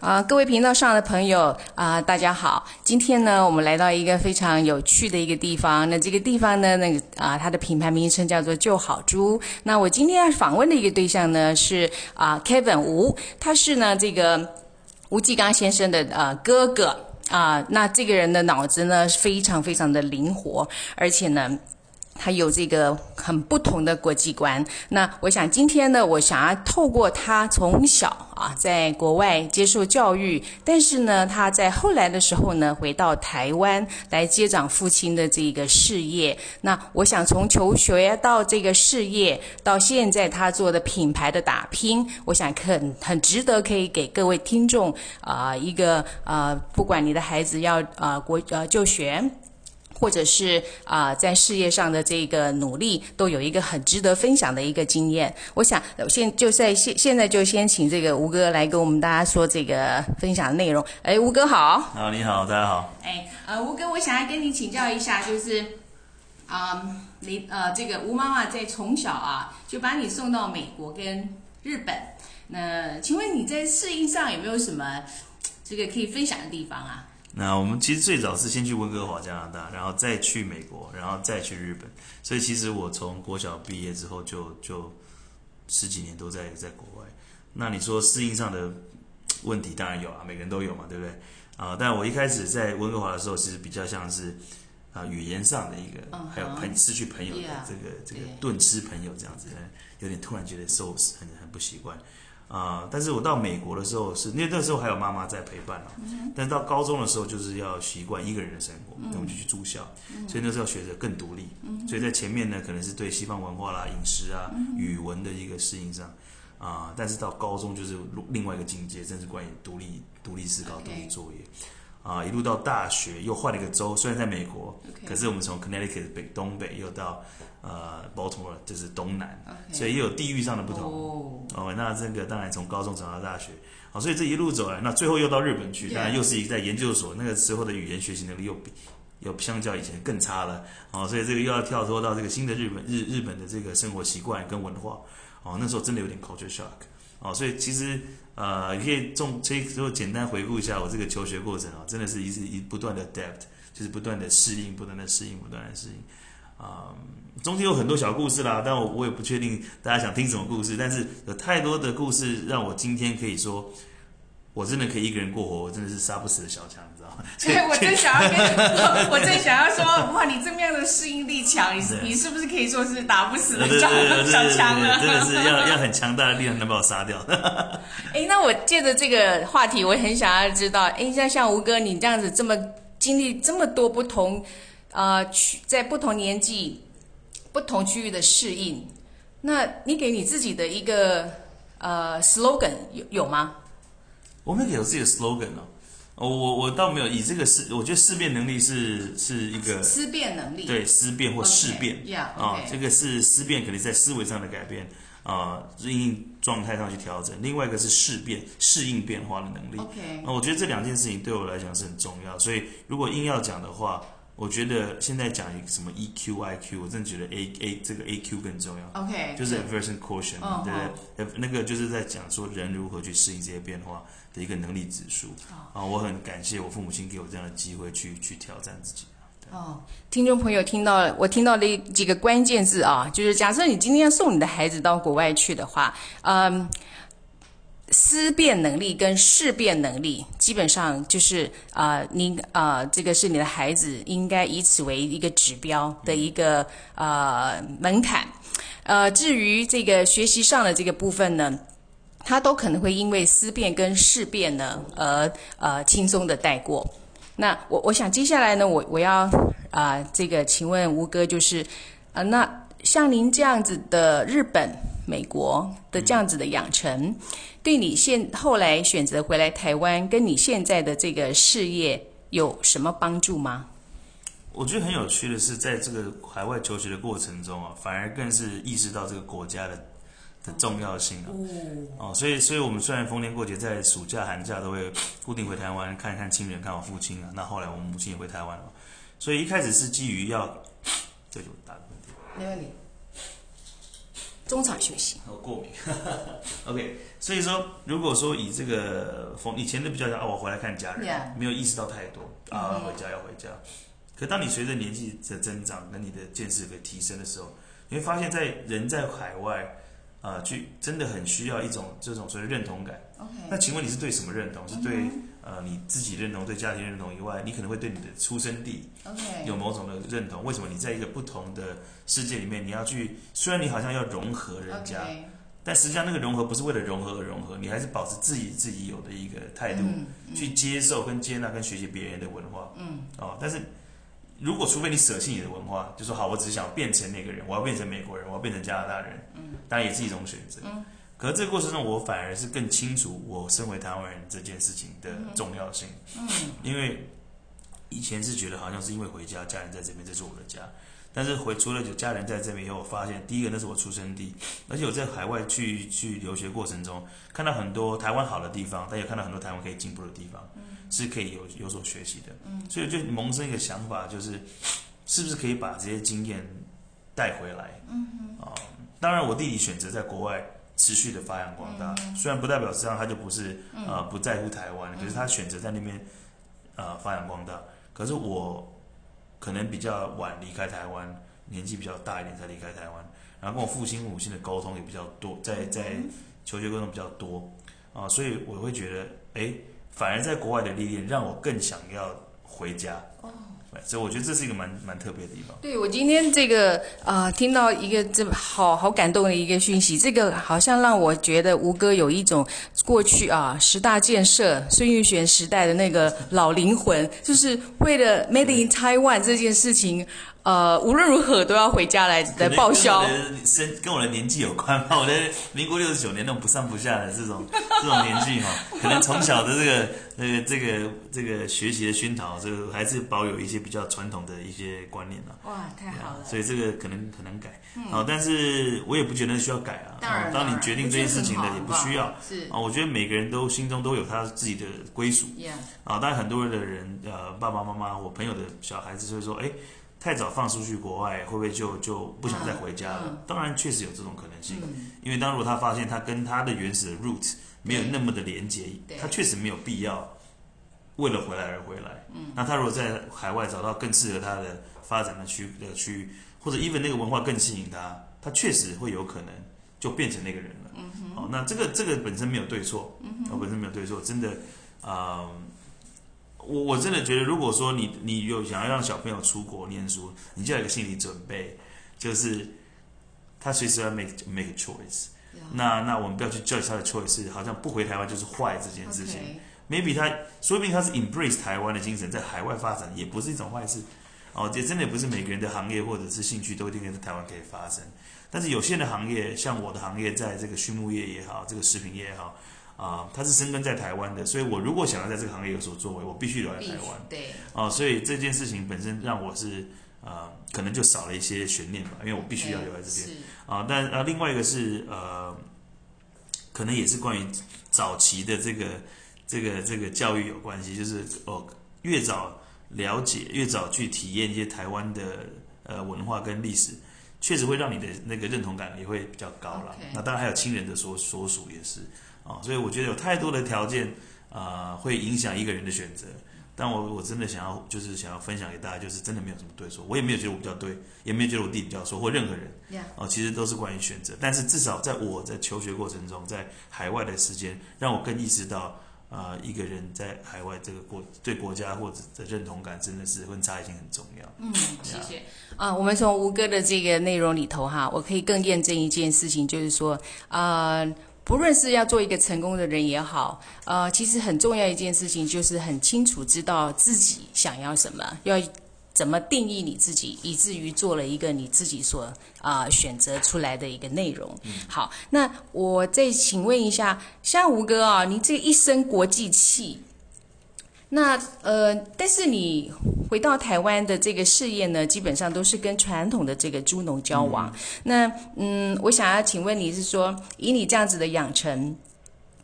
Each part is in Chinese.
啊，各位频道上的朋友啊，大家好！今天呢，我们来到一个非常有趣的一个地方。那这个地方呢，那个啊，它的品牌名称叫做“就好猪”。那我今天要访问的一个对象呢是啊，Kevin 吴，他是呢这个吴继刚先生的呃哥哥啊。那这个人的脑子呢非常非常的灵活，而且呢。他有这个很不同的国际观。那我想今天呢，我想要透过他从小啊在国外接受教育，但是呢，他在后来的时候呢，回到台湾来接掌父亲的这个事业。那我想从求学到这个事业，到现在他做的品牌的打拼，我想很很值得可以给各位听众啊一个啊，不管你的孩子要啊国呃就学。或者是啊，在事业上的这个努力，都有一个很值得分享的一个经验。我想，现就在现现在就先请这个吴哥来跟我们大家说这个分享的内容。哎，吴哥好。啊，你好，大家好。哎，呃，吴哥，我想要跟你请教一下，就是啊，你呃，这个吴妈妈在从小啊，就把你送到美国跟日本。那请问你在适应上有没有什么这个可以分享的地方啊？那我们其实最早是先去温哥华加拿大，然后再去美国，然后再去日本。所以其实我从国小毕业之后，就就十几年都在在国外。那你说适应上的问题，当然有啊，每个人都有嘛，对不对？啊，但我一开始在温哥华的时候，其实比较像是啊语言上的一个，还有朋失去朋友的这个这个顿失朋友这样子，有点突然觉得 so 很很不习惯。啊！但是我到美国的时候是，因为那时候还有妈妈在陪伴啊。但是到高中的时候，就是要习惯一个人的生活，那我就去住校，所以那时候学着更独立。所以在前面呢，可能是对西方文化啦、饮食啊、语文的一个适应上啊。但是到高中就是另外一个境界，正是关于独立、独立思考、独立作业啊。一路到大学又换了一个州，虽然在美国，可是我们从 Connecticut 北东北又到。呃，Baltimore 就是东南，所以也有地域上的不同。哦，那这个当然从高中走到大学，好，所以这一路走来，那最后又到日本去，当然又是一个在研究所，那个时候的语言学习能力又比又相较以前更差了。哦，所以这个又要跳脱到这个新的日本日日本的这个生活习惯跟文化。哦，那时候真的有点 culture shock。哦，所以其实呃，你可以重可以如果简单回顾一下我这个求学过程啊，真的是一直一不断的 adapt，就是不断的适应，不断的适应，不断的适应。啊，中间有很多小故事啦，但我我也不确定大家想听什么故事。但是有太多的故事让我今天可以说，我真的可以一个人过活，我真的是杀不死的小强，你知道吗？对，我正想要跟你说 我正想要说，哇，你这么样的适应力强，你你是不是可以说是打不死的小小强了？真的是 要要很强大的力量能把我杀掉。哎，那我借着这个话题，我很想要知道，哎，像像吴哥你这样子这么经历这么多不同。呃，区在不同年纪、不同区域的适应，那你给你自己的一个呃 slogan 有有吗？我们也有自己的 slogan 哦，我我倒没有以这个思，我觉得思辨能力是是一个思辨能力，对思辨或事变啊，这个是思辨，肯定在思维上的改变啊，应状态上去调整。另外一个是事变，适应变化的能力。OK，我觉得这两件事情对我来讲是很重要，所以如果硬要讲的话。我觉得现在讲一个什么 EQ、IQ，我真的觉得 A A 这个 AQ 更重要。OK，就是 aversion quotient，对不对？那个就是在讲说人如何去适应这些变化的一个能力指数。啊，我很感谢我父母亲给我这样的机会去去挑战自己。哦，听众朋友听到了，我听到了几个关键字啊，就是假设你今天要送你的孩子到国外去的话，嗯。思辨能力跟事变能力，基本上就是啊，您啊，这个是你的孩子应该以此为一个指标的一个呃门槛。呃，至于这个学习上的这个部分呢，他都可能会因为思辨跟事变呢而呃轻松的带过。那我我想接下来呢，我我要啊这个请问吴哥，就是啊，那像您这样子的日本、美国的这样子的养成。对你现后来选择回来台湾，跟你现在的这个事业有什么帮助吗？我觉得很有趣的是，在这个海外求学的过程中啊，反而更是意识到这个国家的的重要性啊。哦，所以，所以我们虽然逢年过节在暑假、寒假都会固定回台湾看一看亲人，看我父亲啊。那后来我们母亲也回台湾了，所以一开始是基于要，这就大问题。没问题。中场休息。我，过敏。OK，所以说，如果说以这个逢以前的比较讲，啊，我回来看家人没有意识到太多啊，回家要回家。可当你随着年纪的增长，跟你的见识的提升的时候，你会发现在人在海外啊，去真的很需要一种这种所谓认同感。OK，那请问你是对什么认同？是对呃你自己认同，对家庭认同以外，你可能会对你的出生地有某种的认同。为什么你在一个不同的世界里面，你要去？虽然你好像要融合人家但实际上那个融合不是为了融合而融合，你还是保持自己自己有的一个态度，嗯去接受跟接纳跟学习别人的文化。嗯，哦，但是如果除非你舍弃你的文化，就说好，我只是想变成那个人，我要变成美国人，我要变成加拿大人，嗯，当然也是一种选择。嗯，可是这个过程中，我反而是更清楚我身为台湾人这件事情的重要性。嗯，因为以前是觉得好像是因为回家，家人在这边，这是我的家。但是回除了有家人在这边以后，我发现第一个那是我出生地，而且我在海外去去留学过程中，看到很多台湾好的地方，但也看到很多台湾可以进步的地方，是可以有有所学习的。所以就萌生一个想法，就是是不是可以把这些经验带回来？嗯啊、当然我弟弟选择在国外持续的发扬光大，虽然不代表实际上他就不是呃不在乎台湾，可是他选择在那边呃发扬光大。可是我可能比较晚离开台湾，年纪比较大一点才离开台湾，然后跟我父亲母亲的沟通也比较多，在在求学沟通比较多。啊、所以我会觉得，哎，反而在国外的历练让我更想要回家。哦，所以我觉得这是一个蛮蛮特别的地方。对我今天这个啊、听到一个这好好感动的一个讯息，这个好像让我觉得吴哥有一种过去啊十大建设孙玉璇时代的那个老灵魂，就是为了 Made in Taiwan 这件事情，呃，无论如何都要回家来来报销可。能跟我的身跟我的年纪有关吧。我的民国六十九年那种不上不下的这种 这种年纪哈，可能从小的这个这个这个这个学习的熏陶，这个还是保有一些比较传统的一些观念啊。哇，太好了！所以这个可能很难改啊、但是我也不觉得需要改啊。当然啊当你决定这件事情的，也不需要是啊。我觉得每个人都心中都有他自己的归属。啊，当然很多的人，呃，爸爸妈妈，或朋友的小孩子就会说，哎，太早放出去国外，会不会就就不想再回家了？嗯当然，确实有这种可能性，因为当如果他发现他跟他的原始的 root 没有那么的连接，他确实没有必要为了回来而回来。嗯，那他如果在海外找到更适合他的发展的区的区域，或者 even 那个文化更吸引他，他确实会有可能就变成那个人了。嗯哦，那这个这个本身没有对错，嗯哦，本身没有对错，真的，啊、我我真的觉得，如果说你你有想要让小朋友出国念书，你就要有一个心理准备，就是他随时要 make make a choice。那那我们不要去 judge 他的 choice，好像不回台湾就是坏这件事情。OK，maybe 他说不定他是 embrace 台湾的精神，在海外发展也不是一种坏事。哦，这真的也不是每个人的行业或者是兴趣都一定在台湾可以发生。但是有限的行业，像我的行业，在这个畜牧业也好，这个食品业也好，啊、他是生根在台湾的，所以我如果想要在这个行业有所作为，我必须留在台湾。对，哦，所以这件事情本身让我是呃，可能就少了一些悬念吧，因为我必须要留在这边。是啊，但啊，另外一个是呃，可能也是关于早期的这个这个这个教育有关系，就是哦，越早了解，越早去体验一些台湾的呃文化跟历史，确实会让你的那个认同感也会比较高了。那当然还有亲人的所所属也是啊，所以我觉得有太多的条件啊、会影响一个人的选择。但我我真的想要，就是想要分享给大家，就是真的没有什么对错，我也没有觉得我比较对，也没有觉得我弟比较错，或任何人。哦，其实都是关于选择，但是至少在我在求学过程中，在海外的时间，让我更意识到，啊、一个人在海外这个国对国家或者的认同感，真的是温差已经很重要。嗯，谢谢啊。我们从吴哥的这个内容里头哈，我可以更验证一件事情，就是说啊。不论是要做一个成功的人也好，呃，其实很重要一件事情就是很清楚知道自己想要什么，要怎么定义你自己，以至于做了一个你自己所啊、选择出来的一个内容。好，那我再请问一下，像吴哥啊，你这一身国际气，那呃，但是你回到台湾的这个事业呢，基本上都是跟传统的这个猪农交往。那嗯，我想要请问你是说，以你这样子的养成，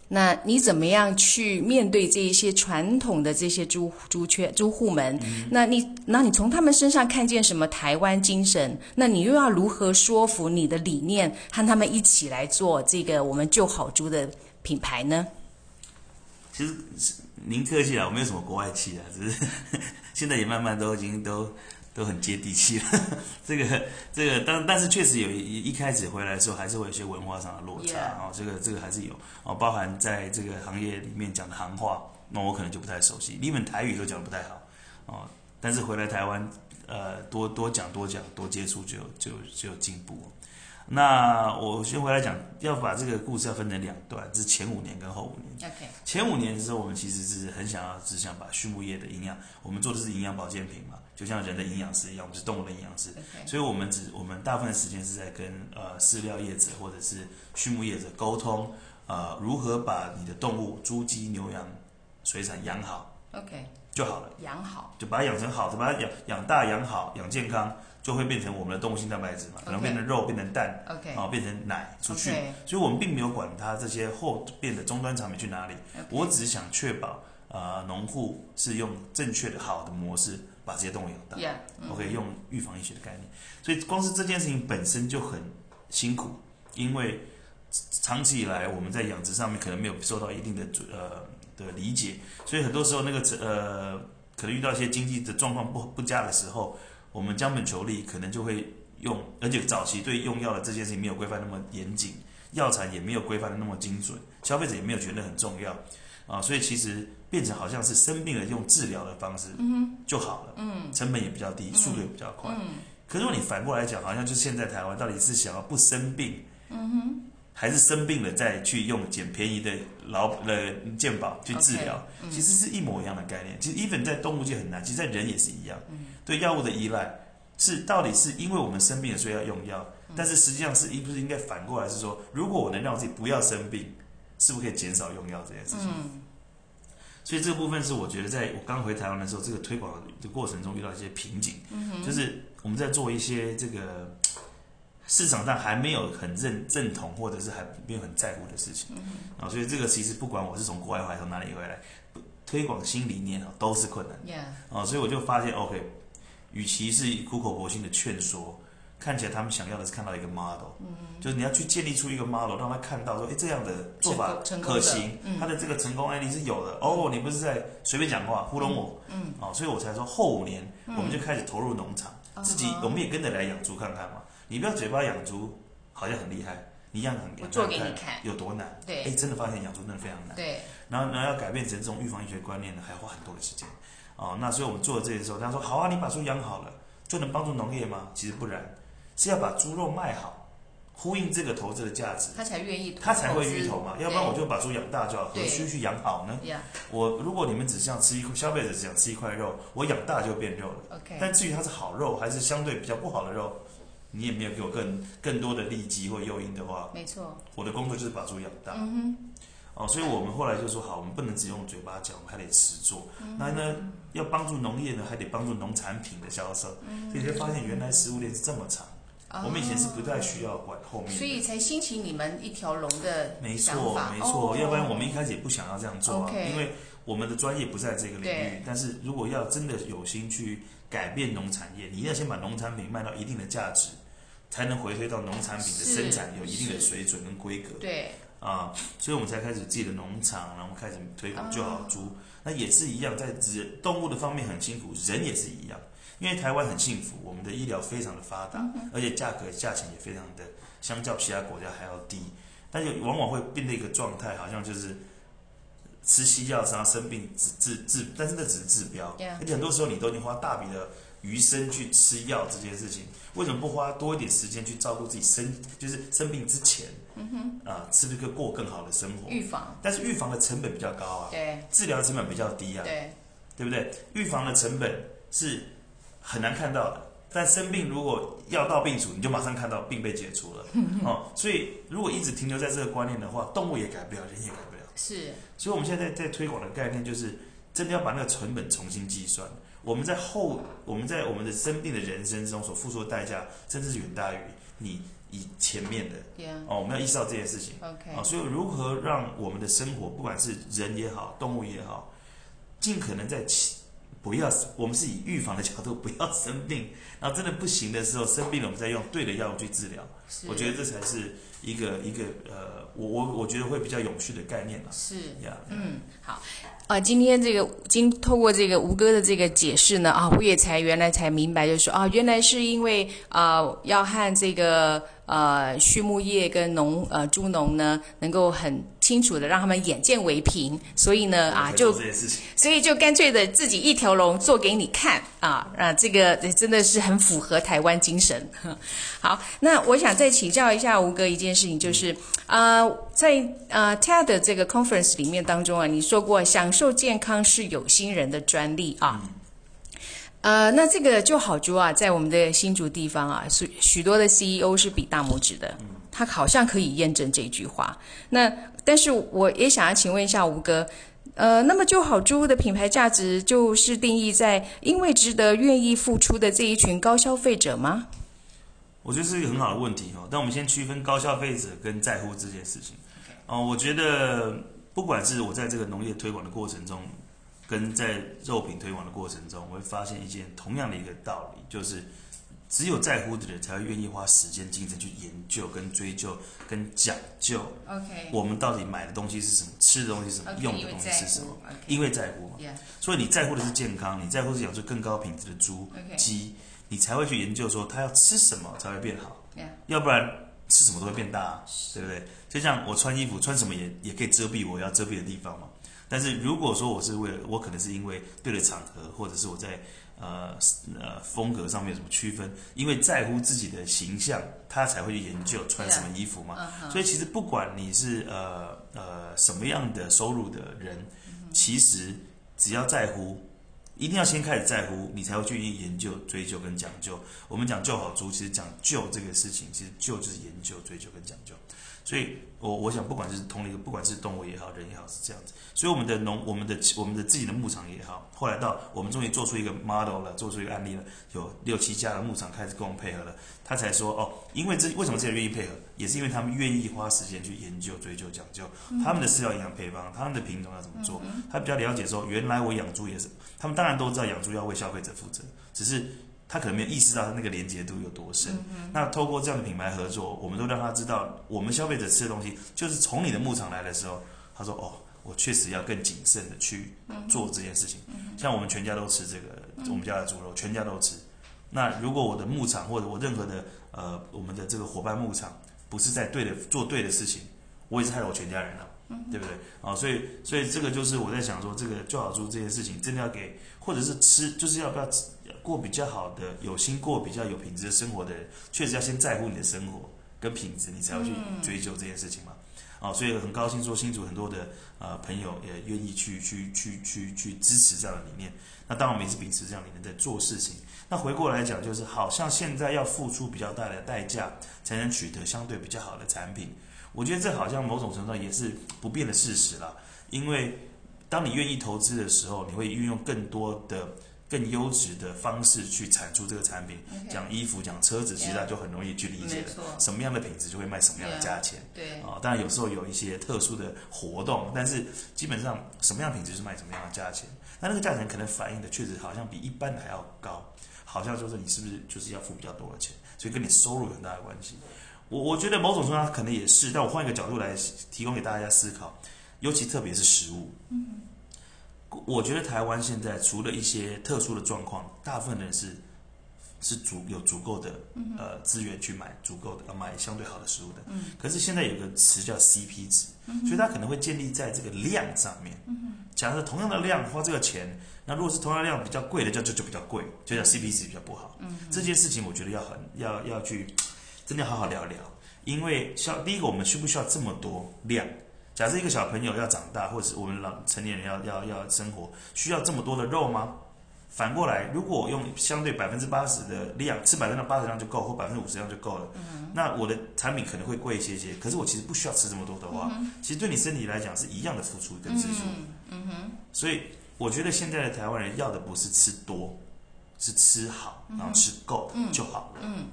那你怎么样去面对这一些传统的这些猪猪圈猪户们？那你那你从他们身上看见什么台湾精神？那你又要如何说服你的理念，和他们一起来做这个我们就好猪的品牌呢？其实您客气了，我没有什么国外气啊，只是现在也慢慢都已经都都很接地气了。这个这个，但但是确实有一一开始回来的时候，还是会有一些文化上的落差.哦。这个这个还是有哦，包含在这个行业里面讲的行话，那我可能就不太熟悉，你们台语都讲的不太好哦。但是回来台湾，呃，多多讲多讲多接触就就就有进步。那我先回来讲，要把这个故事要分成两段，这是前五年跟后五年。OK，前五年的时候，我们其实是很想要，只想把畜牧业的营养，我们做的是营养保健品嘛，就像人的营养师一样，我们是动物的营养师。所以我们只我们大部分的时间是在跟呃饲料业者或者是畜牧业者沟通，呃如何把你的动物猪鸡牛羊水产养好 OK，就好了，养好。就把它养成好，把它养养大养好养健康，就会变成我们的动物性蛋白质嘛，可能变成肉变成蛋。OK，啊，变成奶出去所以我们并没有管它这些后变的终端产品去哪里，我只想确保呃农户是用正确的好的模式把这些动物养大。OK，用预防医学的概念，所以光是这件事情本身就很辛苦，因为长期以来我们在养殖上面可能没有受到一定的呃的理解，所以很多时候那个呃可能遇到一些经济的状况不不佳的时候，我们将本求利，可能就会用，而且早期对用药的这件事情没有规范那么严谨，药材也没有规范的那么精准，消费者也没有觉得很重要啊，所以其实变成好像是生病了用治疗的方式就好了，嗯，成本也比较低，速度也比较快，嗯，可是如果你反过来讲，好像就现在台湾到底是想要不生病，嗯哼，还是生病了再去用捡便宜的劳呃健保去治疗其实是一模一样的概念。其实 even 在动物界很难，其实在人也是一样，对药物的依赖是到底是因为我们生病了所以要用药，但是实际上是应不是应该反过来是说，如果我能让自己不要生病，是不是可以减少用药这件事情？所以这个部分是我觉得，在我刚回台湾的时候，这个推广的过程中遇到一些瓶颈，就是我们在做一些这个市场上还没有很认认同，或者是还没有很在乎的事情啊，所以这个其实不管我是从国外回来，从哪里回来，推广新理念啊都是困难啊，所以我就发现，OK，与其是苦口婆心的劝说，看起来他们想要的是看到一个 model，嗯，就是你要去建立出一个 model，让他看到说，哎，这样的做法可行，嗯他的这个成功案例是有的。哦，你不是在随便讲话糊弄我，嗯，哦，所以我才说后五年我们就开始投入农场，自己哦我们也跟着来养猪看看嘛。你不要嘴巴养猪好像很厉害，一样很我做给你看有多难，对哎，真的发现养猪真的非常难。对，然后，然后要改变成这种预防医学观念呢，还要花很多的时间。哦，那所以我们做了这些时候，他说好啊，你把猪养好了，就能帮助农业吗？其实不然，是要把猪肉卖好，呼应这个投资的价值，他才愿意投，他才会投资芋头嘛。要不然我就把猪养大就好，何对须去养好呢？我如果你们只想吃一块消费者只想吃一块肉，我养大就变肉了。OK，但至于它是好肉还是相对比较不好的肉，你也没有给我更更多的利基或诱因的话，没错，我的工作就是把猪养大。嗯哦，所以我们后来就说好，我们不能只用嘴巴讲，我们还得实做。嗯那呢，要帮助农业呢，还得帮助农产品的销售。嗯所以你会发现，原来食物链是这么长。我们以前是不太需要管后面所以才兴起你们一条龙的没错，没错，哦要不然我们一开始也不想要这样做啊因为我们的专业不在这个领域对。但是如果要真的有心去改变农产业，你一定要先把农产品卖到一定的价值，才能回推到农产品的生产有一定的水准跟规格。对，啊，所以我们才开始自己的农场，然后开始推广就好猪。那也是一样，在人动物的方面很辛苦，人也是一样。因为台湾很幸福，我们的医疗非常的发达，而且价格价钱也非常的相较其他国家还要低。但是往往会变得一个状态，好像就是吃西药然后生病治治治，但是那只是治标而且很多时候你都已经花大笔的余生去吃药这件事情，为什么不花多一点时间去照顾自己生，就是生病之前，嗯哼，啊，吃这个过更好的生活？预防，但是预防的成本比较高啊，对治疗的成本比较低啊，对，对不对？预防的成本是很难看到的，但生病如果药到病除，你就马上看到病被解除了。哦，所以如果一直停留在这个观念的话，动物也改不了，人也改不了。是，所以我们现在在推广的概念就是，真的要把那个成本重新计算。我们在后，我们在我们的生病的人生中所付出的代价，甚至是远大于你以前面的.哦，我们要意识到这件事情。OK. 啊，所以如何让我们的生活，不管是人也好，动物也好，尽可能在起不要，我们是以预防的角度，不要生病。然后真的不行的时候，生病了，我们再用对的药物去治疗。是我觉得这才是一个一个呃，我我我觉得会比较永续的概念吧。是。呀，嗯，好，呃，今天这个经透过这个吴哥的这个解释呢，啊，我也才原来才明白，就是说啊，原来是因为啊、呃要和这个呃畜牧业跟农呃猪农呢，能够很清楚的让他们眼见为凭，所以呢啊就。所以就干脆的自己一条龙做给你看啊啊，这个真的是很符合台湾精神。好，那我想再请教一下吴哥一件事情，就是呃，在呃 TED 这个 conference 里面当中啊，你说过享受健康是有心人的专利啊。呃，那这个就好猪啊，在我们的新竹地方啊，许许多的 CEO 是比大拇指的，他好像可以验证这句话。那但是我也想要请问一下吴哥，呃，那么就好猪的品牌价值就是定义在因为值得、愿意付出的这一群高消费者吗？我觉得是一个很好的问题哦。但我们先区分高消费者跟在乎这件事情。哦，我觉得不管是我在这个农业推广的过程中，跟在肉品推广的过程中，我会发现一件同样的一个道理，就是只有在乎的人才会愿意花时间、精神去研究、跟追究、跟讲究 OK，我们到底买的东西是什么，吃的东西是什么用的东西是什么，因为在乎，OK。因为在乎嘛。所以你在乎的是健康，你在乎是养出更高品质的猪鸡，你才会去研究说它要吃什么才会变好。要不然吃什么都会变大、啊，对不对？就像我穿衣服，穿什么也也可以遮蔽我要遮蔽的地方嘛。但是如果说我是为了，我可能是因为对了场合，或者是我在呃呃风格上面有什么区分，因为在乎自己的形象，他才会去研究穿什么衣服嘛。嗯所以其实不管你是呃呃什么样的收入的人，其实只要在乎，一定要先开始在乎，你才会去研究、追究跟讲究。我们讲救好猪，其实讲究这个事情，其实救就是研究、追究跟讲究。所以我我想，不管是同理，不管是动物也好，人也好，是这样子。所以我们的农，我们的我们的自己的牧场也好，后来到我们终于做出一个 model 了，做出一个案例了，有六七家的牧场开始跟我们配合了。他才说哦，因为这为什么这些人愿意配合，也是因为他们愿意花时间去研究、追究、讲究他们的饲料营养配方，他们的品种要怎么做。他比较了解说，原来我养猪也是，他们当然都知道养猪要为消费者负责，只是他可能没有意识到他那个连接度有多深。那透过这样的品牌合作，我们都让他知道，我们消费者吃的东西就是从你的牧场来的时候，他说哦，我确实要更谨慎的去做这件事情。像我们全家都吃这个，我们家的猪肉，全家都吃。那如果我的牧场或者我任何的呃我们的这个伙伴牧场不是在对的做对的事情，我也是害了我全家人了，对不对？啊，所以所以这个就是我在想说，这个做好猪这件事情，真的要给或者是吃，就是要不要吃过比较好的、有心过比较有品质的生活的人，确实要先在乎你的生活跟品质，你才会去追究这件事情嘛。啊，所以很高兴说新竹很多的呃朋友也愿意去去去去去支持这样的理念。那当然我们也是秉持这样理念在做事情。那回过来讲，就是好像现在要付出比较大的代价，才能取得相对比较好的产品。我觉得这好像某种程度上也是不变的事实啦。因为当你愿意投资的时候，你会运用更多的、更优质的方式去产出这个产品。讲衣服、讲车子，其实大家就很容易去理解了。什么样的品质就会卖什么样的价钱。对啊、当然有时候有一些特殊的活动，但是基本上什么样品质是卖什么样的价钱。那那个价钱可能反映的确实好像比一般的还要高，好像就是你是不是就是要付比较多的钱，所以跟你收入有很大的关系。我我觉得某种程度上可能也是，但我换一个角度来提供给大家思考，尤其特别是食物。嗯，我觉得台湾现在除了一些特殊的状况，大部分人是是足有足够的呃资源去买足够的呃买相对好的食物的。嗯，可是现在有个词叫 CP 值，所以它可能会建立在这个量上面。嗯，假设同样的量花这个钱，那如果是同样的量比较贵的，就就就比较贵，就叫 CP 值比较不好。嗯，这件事情我觉得要很要要去真的要好好聊聊，因为像第一个，我们需不需要这么多量？假设一个小朋友要长大，或者是我们老成年人要要要生活，需要这么多的肉吗？反过来，如果我用相对百分之八十的量，吃百分之八十量就够，或百分之五十量就够了，那我的产品可能会贵一些些。可是我其实不需要吃这么多的话，其实对你身体来讲是一样的付出跟支出。嗯哼，所以我觉得现在的台湾人要的不是吃多，是吃好，然后吃够就好了。嗯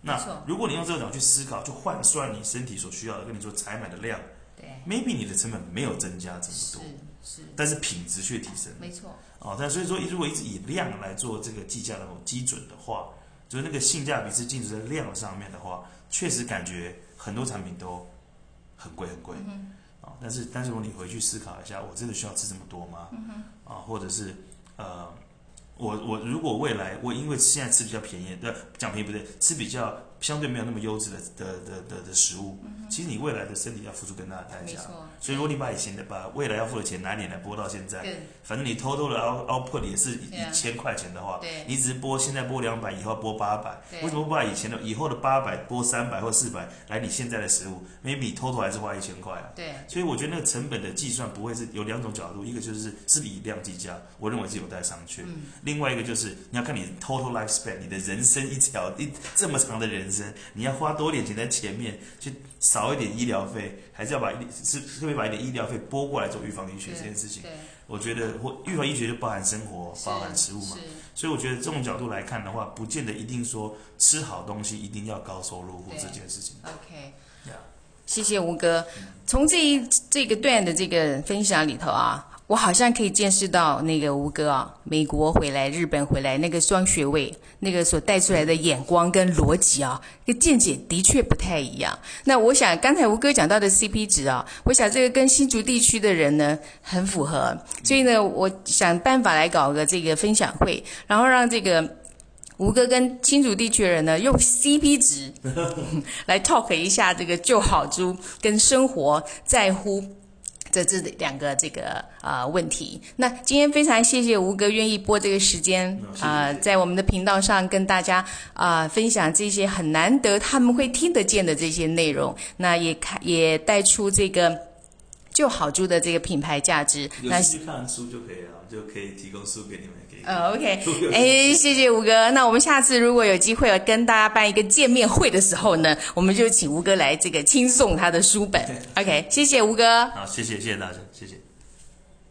那如果你用这个角度去思考，就换算你身体所需要的，跟你说采买的量对，，maybe 你的成本没有增加这么多，是，但是品质却提升。没错，哦，但所以说，如果一直以量来做这个计价的基准的话，就是那个性价比是建筑在量上面的话，确实感觉很多产品都很贵很贵。嗯啊、但是但是如果你回去思考一下，我真的需要吃这么多吗？嗯啊，或者是呃，我我如果未来我因为现在吃比较便宜，呃，讲便宜不对，吃比较相对没有那么优质的的的的的食物，其实你未来的身体要付出更大的代价。所以如果你把以前的把未来要付的钱拿一点来拨到现在，对反正你偷偷的 out output 也是一千块钱的话，对你只是拨现在拨两百，以后拨八百，对为什么不把以前的以后的八百拨三百或四百来你现在的食物？maybe total 还是花一千块啊。对，所以我觉得那个成本的计算不会是有两种角度，一个就是是以量计价，我认为是有待商榷。嗯另外一个就是你要看你 total lifespan，你的人生一条一这么长的人生，你要花多点钱在前面，去少一点医疗费，还是要把是特别把一点医疗费拨过来做预防医学这件事情。对，我觉得或预防医学就包含生活，包含食物嘛。是所以我觉得这种角度来看的话，不见得一定说吃好东西一定要高收入户对这件事情。OK，Yeah 谢谢吴哥。从这一这个段的这个分享里头啊，我好像可以见识到那个吴哥啊，美国回来、日本回来那个双学位，那个所带出来的眼光跟逻辑啊，跟见解的确不太一样。那我想刚才吴哥讲到的 CP 值啊，我想这个跟新竹地区的人呢很符合，所以呢，我想办法来搞个这个分享会，然后让这个。吴哥跟新竹地区的人呢，用 CP 值 来 talk 一下这个就好猪跟生活在乎这这两个这个呃问题。那今天非常谢谢吴哥愿意播这个时间啊、呃在我们的频道上跟大家啊、呃分享这些很难得他们会听得见的这些内容，那也看也带出这个就好猪的这个品牌价值。那看书就可以了，就可以提供书给你们，给呃，OK，哎，谢谢吴哥。那我们下次如果有机会跟大家办一个见面会的时候呢，我们就请吴哥来这个亲送他的书本。OK，谢谢吴哥。好，谢谢谢谢大家。